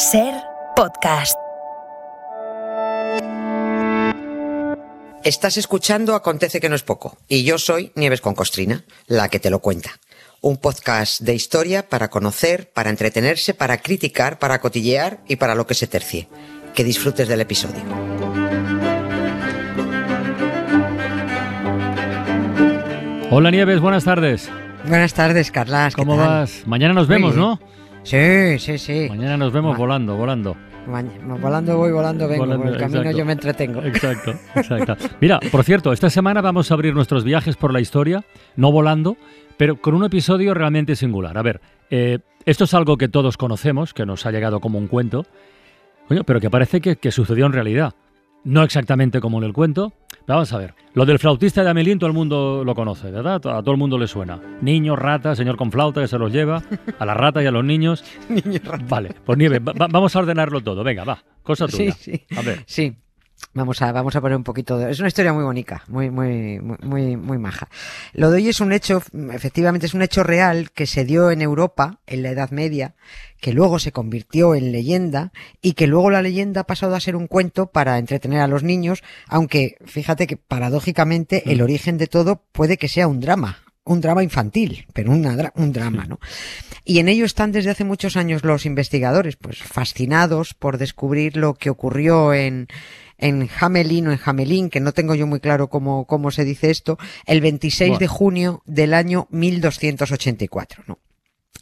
Ser podcast. Estás escuchando Acontece que no es poco y yo soy Nieves con Costrina, la que te lo cuenta. Un podcast de historia para conocer, para entretenerse, para criticar, para cotillear y para lo que se tercie. Que disfrutes del episodio. Hola Nieves, buenas tardes. Buenas tardes, Carlas. ¿qué ¿Cómo tal? vas? Mañana nos Muy vemos, bien. ¿no? Sí, sí, sí. Mañana nos vemos Ma- volando, volando. Ma- volando voy, volando vengo. Volando, por el camino exacto. yo me entretengo. Exacto, exacto. Mira, por cierto, esta semana vamos a abrir nuestros viajes por la historia, no volando, pero con un episodio realmente singular. A ver, eh, esto es algo que todos conocemos, que nos ha llegado como un cuento, pero que parece que, que sucedió en realidad. No exactamente como en el cuento. Pero vamos a ver. Lo del flautista de Amelín todo el mundo lo conoce, ¿verdad? A todo el mundo le suena. Niños, ratas, señor con flauta que se los lleva, a la rata y a los niños. Niño rata. Vale, pues Nieve, va- va- vamos a ordenarlo todo. Venga, va, cosa Sí, tuya. sí. A ver. Sí. Vamos a, vamos a poner un poquito de... Es una historia muy bonita, muy, muy, muy, muy, muy maja. Lo de hoy es un hecho, efectivamente es un hecho real que se dio en Europa en la Edad Media, que luego se convirtió en leyenda y que luego la leyenda ha pasado a ser un cuento para entretener a los niños, aunque fíjate que paradójicamente el origen de todo puede que sea un drama. Un drama infantil, pero una un drama, ¿no? Y en ello están desde hace muchos años los investigadores, pues fascinados por descubrir lo que ocurrió en, en Hamelin o en Hamelin, que no tengo yo muy claro cómo, cómo se dice esto, el 26 de junio del año 1284, ¿no?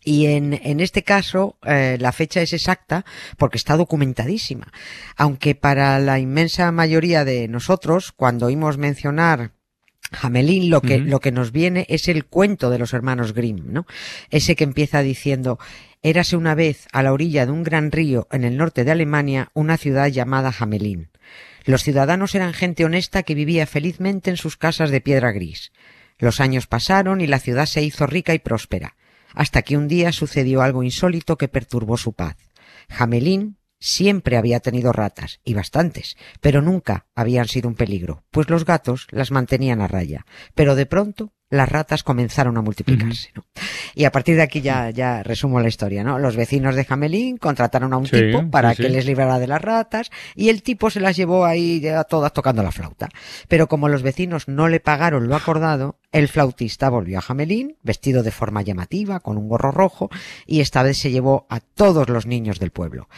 Y en, en este caso, eh, la fecha es exacta porque está documentadísima. Aunque para la inmensa mayoría de nosotros, cuando oímos mencionar Hamelin, lo que, lo que nos viene es el cuento de los hermanos Grimm, ¿no? Ese que empieza diciendo, érase una vez a la orilla de un gran río en el norte de Alemania una ciudad llamada Hamelin. Los ciudadanos eran gente honesta que vivía felizmente en sus casas de piedra gris. Los años pasaron y la ciudad se hizo rica y próspera, hasta que un día sucedió algo insólito que perturbó su paz. Hamelin siempre había tenido ratas, y bastantes, pero nunca habían sido un peligro, pues los gatos las mantenían a raya. Pero de pronto las ratas comenzaron a multiplicarse, ¿no? Y a partir de aquí ya, ya resumo la historia, ¿no? Los vecinos de Jamelín contrataron a un Sí, tipo para sí, que sí. les librara de las ratas y el tipo se las llevó ahí ya todas tocando la flauta. Pero como los vecinos no le pagaron lo acordado, el flautista volvió a Jamelín, vestido de forma llamativa, con un gorro rojo, y esta vez se llevó a todos los niños del pueblo.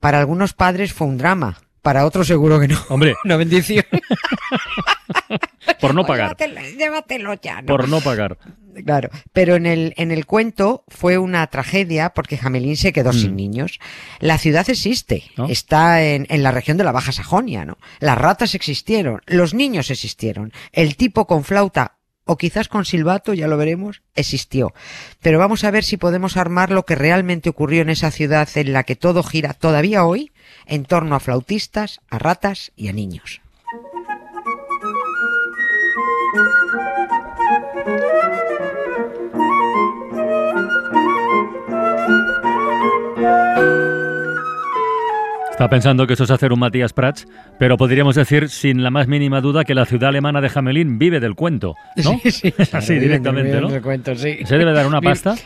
Para algunos padres fue un drama, para otros seguro que no. Hombre, Una bendición. por no pagar. Llévatelo, llévatelo ya, ¿no? Por no pagar. Claro, pero en el, en el cuento fue una tragedia porque Jamelín se quedó Mm. sin niños. La ciudad existe, ¿No? está en, en la región de la Baja Sajonia, ¿no? Las ratas existieron, los niños existieron, el tipo con flauta o quizás con silbato, ya lo veremos, existió. Pero vamos a ver si podemos armar lo que realmente ocurrió en esa ciudad en la que todo gira todavía hoy en torno a flautistas, a ratas y a niños. Estaba pensando que eso es hacer un Matías Prats, pero podríamos decir sin la más mínima duda que la ciudad alemana de Hamelin vive del cuento, ¿no? Así directamente, ¿no? ¿Se debe dar una pasta?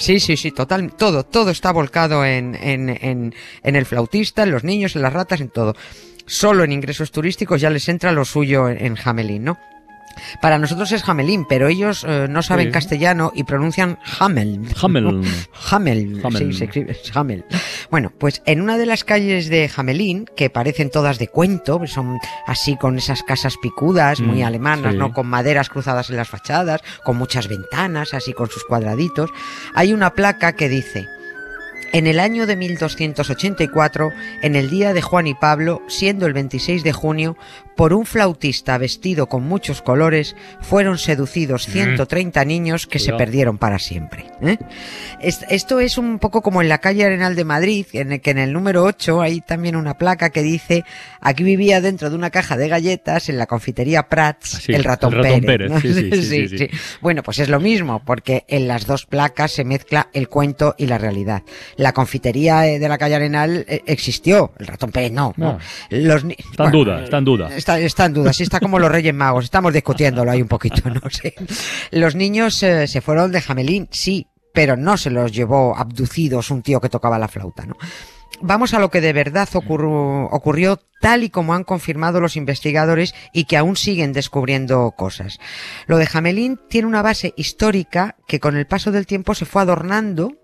Sí, sí, sí, total, todo, todo está volcado en, en, en, en el flautista, en los niños, en las ratas, en todo. Solo en ingresos turísticos ya les entra lo suyo en, en Hamelin, ¿no? Para nosotros es Hamelin, pero ellos eh, no saben Sí. castellano y pronuncian Hamel. Hamel. Hamel, Hamel. sí, se escribe es Hamel. Bueno, pues en una de las calles de Hamelin, que parecen todas de cuento, son así con esas casas picudas, muy Mm, alemanas, sí. ¿no? Con maderas cruzadas en las fachadas, con muchas ventanas, así con sus cuadraditos, hay una placa que dice, en el año de 1284, en el día de Juan y Pablo, siendo el 26 de junio, por un flautista vestido con muchos colores, fueron seducidos 130 niños que se perdieron para siempre. ¿eh? Es- Esto es un poco como en la calle Arenal de Madrid, en el que en el número 8 hay también una placa que dice, aquí vivía dentro de una caja de galletas en la confitería Prats, Ah, sí, el ratón, el ratón Pérez. Pérez, ¿no? sí, sí. Bueno, pues es lo mismo, porque en las dos placas se mezcla el cuento y la realidad. La confitería eh, de la calle Arenal eh, existió, el ratón Pérez no. ¿no? No. Los ni- Está en bueno, duda, está en duda. Está, está en duda, sí está como los Reyes Magos, estamos discutiéndolo ahí un poquito, no sé. Los niños eh, se fueron de Jamelín, sí, pero no se los llevó abducidos un tío que tocaba la flauta, ¿no? vamos a lo que de verdad ocurrió, ocurrió tal y como han confirmado los investigadores y que aún siguen descubriendo cosas. Lo de Jamelín tiene una base histórica que con el paso del tiempo se fue adornando,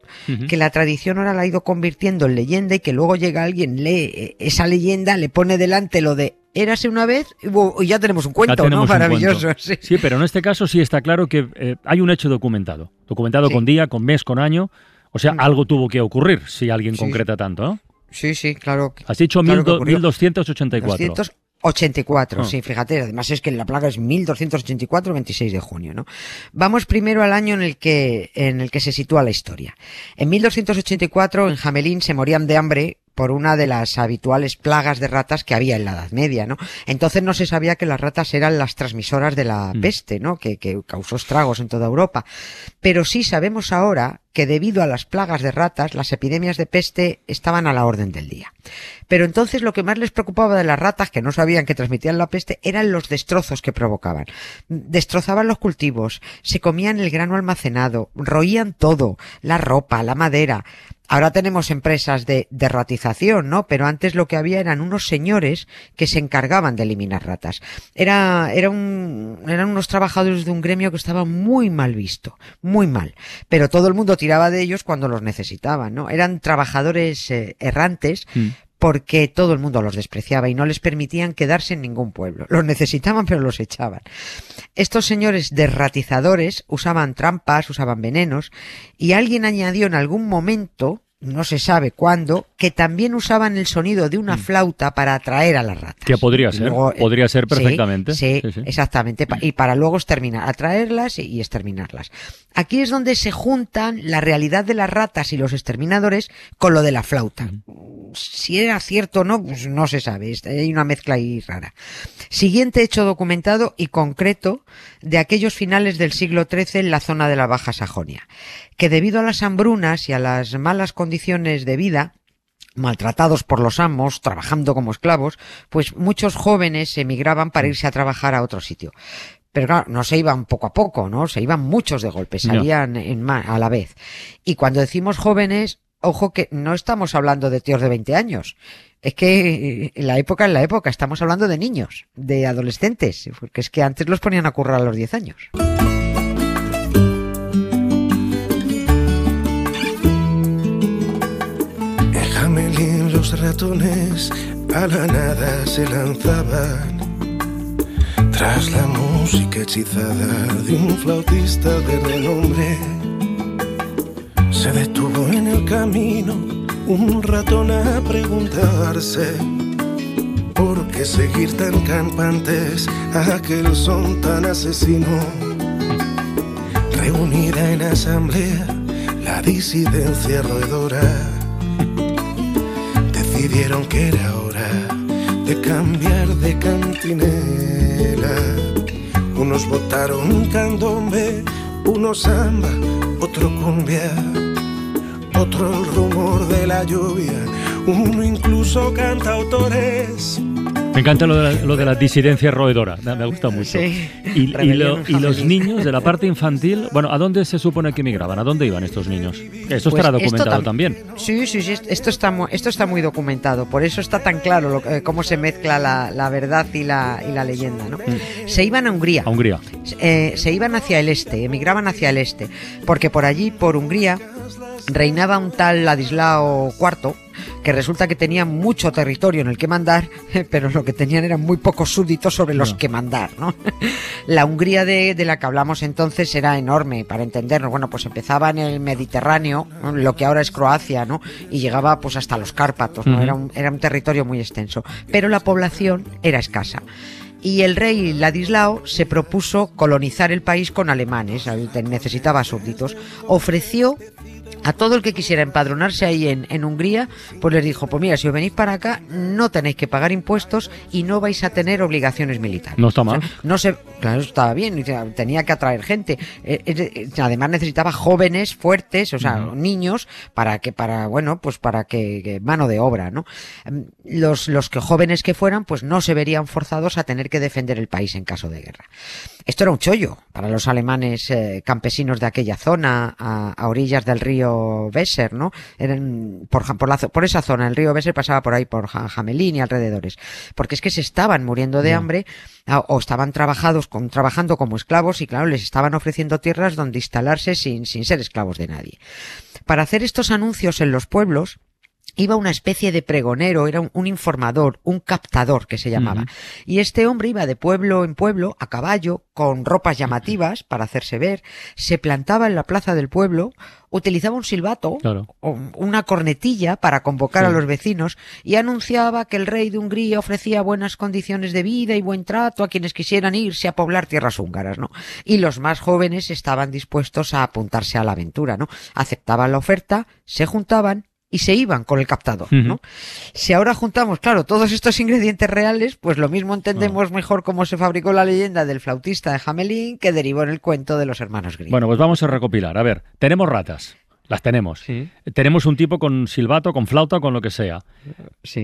que la tradición ahora la ha ido convirtiendo en leyenda y que luego llega alguien, lee esa leyenda, le pone delante lo de érase una vez y ya tenemos un cuento, ¿no? Maravilloso. Sí. pero en este caso sí está claro que eh, hay un hecho documentado. Documentado con día, con mes, con año. O sea, mm. algo tuvo que ocurrir si alguien concreta tanto, ¿no? Sí, sí, claro. Has dicho 1284. 284, ah. sí, fíjate, además es que la plaga es 1284, 26 de junio, ¿no? Vamos primero al año en el que, en el que se sitúa la historia. En 1284 en Jamelín se morían de hambre por una de las habituales plagas de ratas que había en la Edad Media, ¿no? Entonces no se sabía que las ratas eran las transmisoras de la mm. peste, ¿no? Que, que causó estragos en toda Europa. Pero sí sabemos ahora que debido a las plagas de ratas, las epidemias de peste estaban a la orden del día. Pero entonces lo que más les preocupaba de las ratas, que no sabían que transmitían la peste, eran los destrozos que provocaban. Destrozaban los cultivos, se comían el grano almacenado, roían todo, la ropa, la madera. Ahora tenemos empresas de, derratización, ¿no? Pero antes lo que había eran unos señores que se encargaban de eliminar ratas. Era, era eran unos trabajadores de un gremio que estaba muy mal visto, muy mal. Pero todo el mundo tiraba de ellos cuando los necesitaban, ¿no? Eran trabajadores eh, errantes, mm porque todo el mundo los despreciaba y no les permitían quedarse en ningún pueblo. Los necesitaban pero los echaban. Estos señores derratizadores usaban trampas, usaban venenos y alguien añadió en algún momento no se sabe cuándo, que también usaban el sonido de una mm. flauta para atraer a las ratas. Que podría ser, eh, podría ser perfectamente. Sí, exactamente, y para luego exterminar, atraerlas y exterminarlas. Aquí es donde se juntan la realidad de las ratas y los exterminadores con lo de la flauta. Si era cierto o no, pues no se sabe, hay una mezcla ahí rara. Siguiente hecho documentado y concreto de aquellos finales del siglo XIII en la zona de la Baja Sajonia que debido a las hambrunas y a las malas condiciones de vida, maltratados por los amos, trabajando como esclavos, pues muchos jóvenes emigraban para irse a trabajar a otro sitio. Pero claro, no se iban poco a poco, ¿no? Se iban muchos de golpe, salían en a la vez. Y cuando decimos jóvenes, ojo que no estamos hablando de tíos de 20 años. Es que en la época en la época estamos hablando de niños, de adolescentes, porque es que antes los ponían a currar a los 10 años. Ratones a la nada se lanzaban tras la música hechizada de un flautista de renombre. Se detuvo en el camino un ratón a preguntarse por qué seguir tan campantes a aquel son tan asesino. Reunida en asamblea la disidencia roedora decidieron que era hora de cambiar de cantinela. Unos votaron candombe, unos samba, otro cumbia, otro el rumor de la lluvia, uno incluso canta autores me encanta lo de, la, disidencia roedora, me gusta mucho. y, los niños de la parte infantil, bueno, ¿a dónde se supone que migraban? ¿A dónde iban estos niños? Esto estará pues documentado también. Sí, sí, sí, esto está, esto está muy documentado, por eso está tan claro eh, cómo se mezcla la, verdad y la, y la leyenda. ¿no? Mm. Se iban a Hungría. A Hungría. Eh, se iban hacia el este, emigraban hacia el este, porque por allí, por Hungría, reinaba un tal Ladislao IV, que resulta que tenía mucho territorio en el que mandar, pero lo que tenían eran muy pocos súbditos sobre los que mandar, ¿no? La Hungría de, la que hablamos entonces era enorme, para entendernos. Bueno, pues empezaba en el Mediterráneo, lo que ahora es Croacia, ¿no? Y llegaba pues hasta los Cárpatos, ¿no? era, un, era un territorio muy extenso. Pero la población era escasa y el rey Ladislao se propuso colonizar el país con alemanes, necesitaba súbditos. Ofreció a todo el que quisiera empadronarse ahí en, en, Hungría, pues les dijo, pues mira, si os venís para acá, no tenéis que pagar impuestos y no vais a tener obligaciones militares. No está mal. no se, claro, estaba bien, tenía que atraer gente. Eh, además necesitaba jóvenes fuertes, o sea, niños, para que, para, bueno, pues para que, mano de obra, ¿no? Em, los, los que jóvenes que fueran, pues no se verían forzados a tener que defender el país en caso de guerra. Esto era un chollo para los alemanes eh, campesinos de aquella zona, a orillas del río río Besser, ¿no? Por, por, por esa zona, el río Besser pasaba por ahí, por Jamelín y alrededores. Porque es que se estaban muriendo de hambre o estaban trabajados con, trabajando como esclavos y claro, les estaban ofreciendo tierras donde instalarse sin, sin ser esclavos de nadie. Para hacer estos anuncios en los pueblos, iba una especie de pregonero, era un, informador, un captador que se llamaba. Y este hombre iba de pueblo en pueblo a caballo, con ropas llamativas para hacerse ver, se plantaba en la plaza del pueblo, utilizaba un silbato o una cornetilla para convocar a los vecinos y anunciaba que el rey de Hungría ofrecía buenas condiciones de vida y buen trato a quienes quisieran irse a poblar tierras húngaras, ¿no? Y los más jóvenes estaban dispuestos a apuntarse a la aventura, ¿no? Aceptaban la oferta, se juntaban y se iban con el captador, ¿no? Si ahora juntamos, claro, todos estos ingredientes reales, pues lo mismo entendemos mejor cómo se fabricó la leyenda del flautista de Hamelin que derivó en el cuento de los hermanos Grimm. Bueno, pues vamos a recopilar. A ver, tenemos ratas. Las tenemos. Tenemos un tipo con silbato, con flauta, con lo que sea.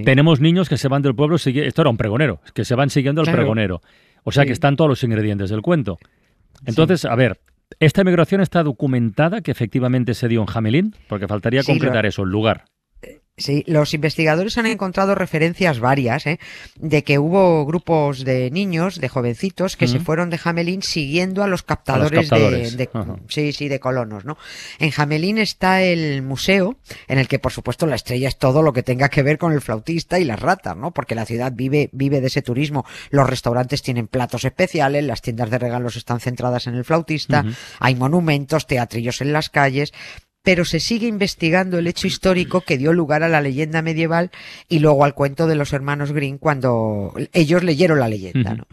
Tenemos niños que se van del pueblo, esto era un pregonero, que se van siguiendo al pregonero. O sea que están todos los ingredientes del cuento. Entonces, a ver, ¿Esta emigración está documentada que efectivamente se dio en Jamelín? Porque faltaría completar eso, el lugar. Sí, los investigadores han encontrado referencias varias ¿eh? de que hubo grupos de niños, de jovencitos, que se fueron de Jamelín siguiendo a los captadores, De, sí, sí, de colonos, ¿no? En Jamelín está el museo, en el que por supuesto la estrella es todo lo que tenga que ver con el flautista y las ratas, ¿no? Porque la ciudad vive, vive de ese turismo. Los restaurantes tienen platos especiales, las tiendas de regalos están centradas en el flautista, hay monumentos, teatrillos en las calles, pero se sigue investigando el hecho histórico que dio lugar a la leyenda medieval y luego al cuento de los hermanos Green cuando ellos leyeron la leyenda. ¿no?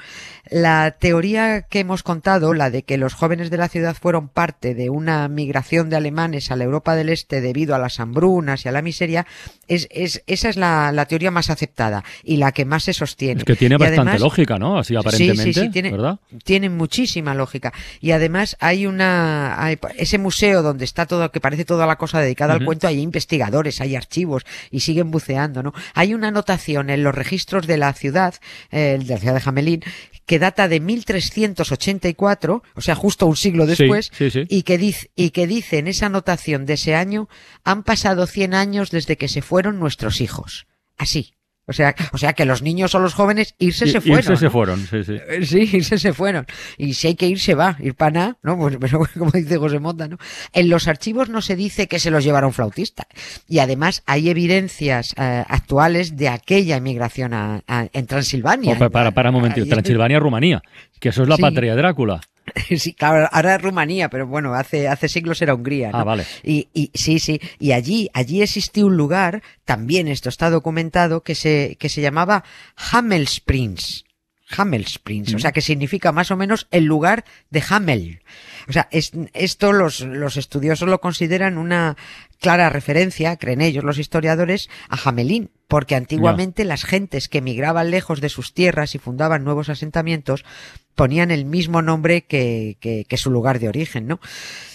La teoría que hemos contado, la de que los jóvenes de la ciudad fueron parte de una migración de alemanes a la Europa del Este debido a las hambrunas y a la miseria, es, es esa es la, la, teoría más aceptada y la que más se sostiene. Es que tiene bastante lógica, ¿no? Así aparentemente, sí, sí, tiene, ¿verdad? Tiene muchísima lógica. Y además hay una, ese museo donde está todo, que parece toda la cosa dedicada al cuento, hay investigadores, hay archivos y siguen buceando, ¿no? Hay una anotación en los registros de la ciudad, eh, de la ciudad de Jamelín, que data de 1384, o sea, justo un siglo después, Y, que dice, y que dice en esa anotación de ese año, han pasado 100 años desde que se fueron nuestros hijos. Así. O sea, o sea que los niños o los jóvenes irse se fueron. Irse se fueron, sí, sí. Eh, sí, irse se fueron. Y si hay que ir, se va. Ir para nada, ¿no? Pues, pero como dice José Mota, ¿no? En los archivos no se dice que se los llevara un flautista. Y además hay evidencias eh, actuales de aquella emigración a, en Transilvania. para, para, un momentito. Transilvania, Rumanía. Que eso es la patria de Drácula. Sí, claro, ahora es Rumanía, pero bueno, hace, hace siglos era Hungría. Ah, vale. Y, y, sí, sí, y allí, allí existía un lugar, también esto está documentado, que se, que se llamaba Hammelsprings. Hammelsprings, o sea, que significa más o menos el lugar de Hammel. O sea, esto los, los estudiosos lo consideran una clara referencia, creen ellos los historiadores, a Hamelín, porque antiguamente las gentes que emigraban lejos de sus tierras y fundaban nuevos asentamientos ponían el mismo nombre que, que, su lugar de origen, ¿no?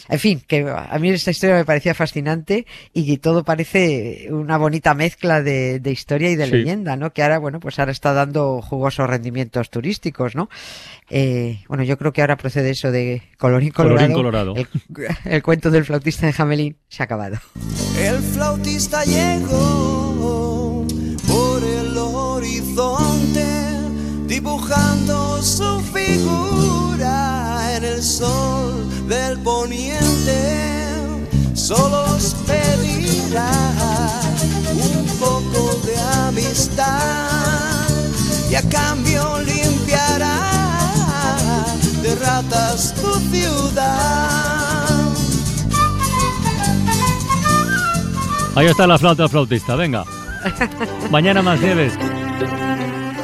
En fin, que a mí esta historia me parecía fascinante y todo parece una bonita mezcla de, de historia y de leyenda, ¿no? Que ahora, bueno, pues ahora está dando jugosos rendimientos turísticos, ¿no? Eh, bueno, yo creo que ahora procede eso de colorín colorado. colorado. El, cuento del flautista de Jamelín se ha acabado. El flautista llegó dibujando su figura en el sol del poniente. Solo os pedirá un poco de amistad y a cambio limpiará de ratas tu ciudad. Ahí está la flauta flautista, venga. Mañana más nieves.